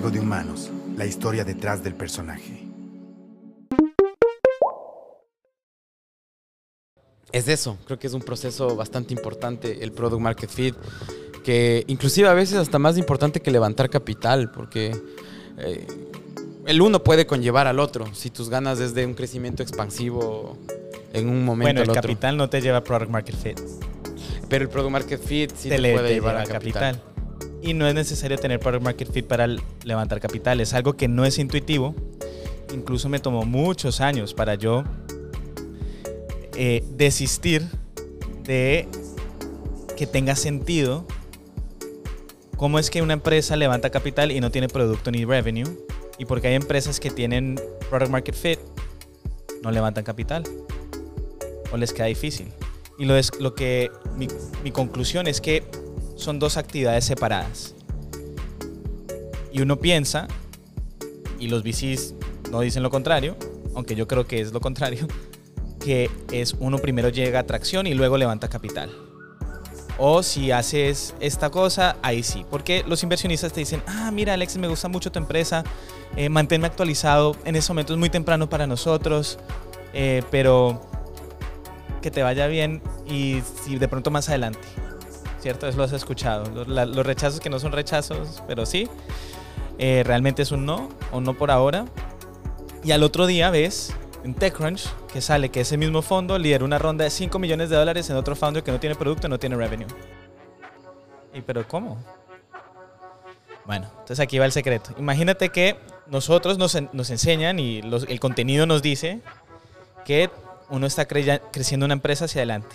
Juego de Humanos, la historia detrás del personaje. Es eso, creo que es un proceso bastante importante el Product Market Fit, que inclusive a veces hasta más importante que levantar capital, porque eh, el uno puede conllevar al otro, si tus ganas es de un crecimiento expansivo en un momento Bueno, el al otro. capital no te lleva a Product Market Fit. Pero el Product Market Fit sí te, te, le- puede te llevar lleva a capital. Y no es necesario tener Product Market Fit para levantar capital. Es algo que no es intuitivo. Incluso me tomó muchos años para yo eh, desistir de que tenga sentido cómo es que una empresa levanta capital y no tiene producto ni revenue. Y porque hay empresas que tienen Product Market Fit, no levantan capital. O les queda difícil. Y lo, es, lo que mi, mi conclusión es que son dos actividades separadas. Y uno piensa, y los VCs no dicen lo contrario, aunque yo creo que es lo contrario, que es uno primero llega a tracción y luego levanta capital. O si haces esta cosa, ahí sí. Porque los inversionistas te dicen, ah, mira Alexis, me gusta mucho tu empresa, eh, manténme actualizado, en ese momento es muy temprano para nosotros, eh, pero que te vaya bien y si de pronto más adelante. ¿Cierto? Eso lo has escuchado. Los, la- los rechazos que no son rechazos, pero sí. eh, realmente es un no o no por ahora. Y al otro día ves en TechCrunch que sale que ese mismo fondo lidera una ronda de 5 millones de dólares en otro founder que no tiene producto, no tiene revenue. ¿Y pero cómo? Bueno, entonces aquí va el secreto. Imagínate que nosotros nos, nos enseñan y los- el contenido nos dice que uno está creciendo una empresa hacia adelante,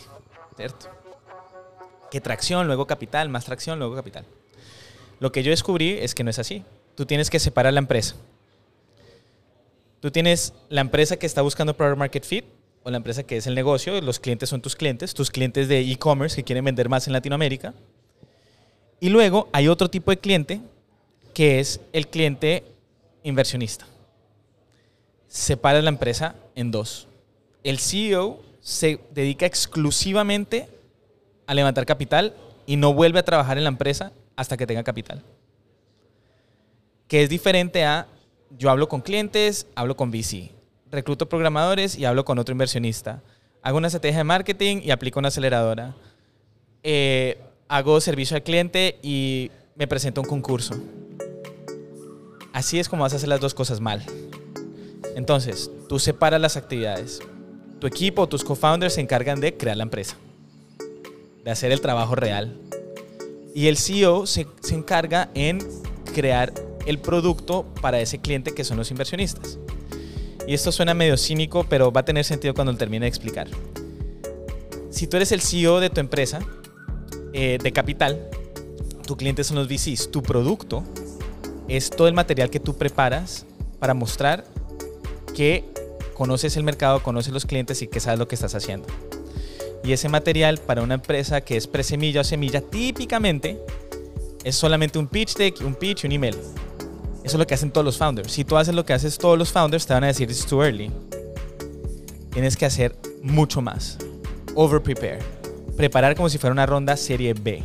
¿cierto? Que tracción, luego capital, más tracción, luego capital. Lo que yo descubrí es que no es así. Tú tienes que separar la empresa. Tú tienes la empresa que está buscando Product Market Fit o la empresa que es el negocio, los clientes son tus clientes, tus clientes de e-commerce que quieren vender más en Latinoamérica. Y luego hay otro tipo de cliente que es el cliente inversionista. Separa la empresa en dos. El CEO se dedica exclusivamente a levantar capital y no vuelve a trabajar en la empresa hasta que tenga capital. Que es diferente a yo hablo con clientes, hablo con VC, recluto programadores y hablo con otro inversionista. Hago una estrategia de marketing y aplico una aceleradora. Eh, hago servicio al cliente y me presento a un concurso. Así es como vas a hacer las dos cosas mal. Entonces, tú separas las actividades. Tu equipo, tus co-founders se encargan de crear la empresa, de hacer el trabajo real. Y el CEO se, se encarga en crear el producto para ese cliente que son los inversionistas. Y esto suena medio cínico, pero va a tener sentido cuando termine de explicar. Si tú eres el CEO de tu empresa, eh, de capital, tu cliente son los VCs, tu producto es todo el material que tú preparas para mostrar que conoces el mercado, conoces los clientes y que sabes lo que estás haciendo. Y ese material para una empresa que es presemilla o semilla, típicamente es solamente un pitch deck, un pitch, un email. Eso es lo que hacen todos los founders. Si tú haces lo que haces todos los founders, te van a decir, it's too early. Tienes que hacer mucho más. Over prepare. Preparar como si fuera una ronda serie B.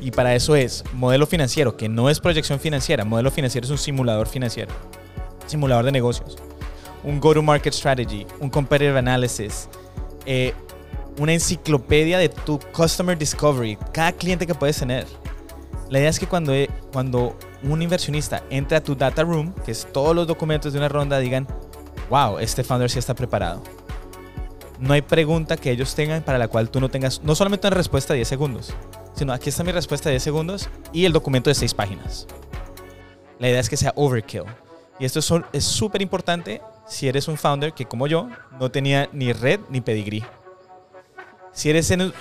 Y para eso es modelo financiero, que no es proyección financiera. Modelo financiero es un simulador financiero. Simulador de negocios. Un go-to-market strategy. Un competitive analysis. Eh, una enciclopedia de tu customer discovery. Cada cliente que puedes tener. La idea es que cuando, eh, cuando un inversionista entre a tu data room, que es todos los documentos de una ronda, digan, wow, este founder sí está preparado. No hay pregunta que ellos tengan para la cual tú no tengas, no solamente una respuesta de 10 segundos, sino aquí está mi respuesta de 10 segundos y el documento de 6 páginas. La idea es que sea overkill. Y esto es súper importante si eres un founder que como yo no tenía ni red ni pedigrí. Si eres en-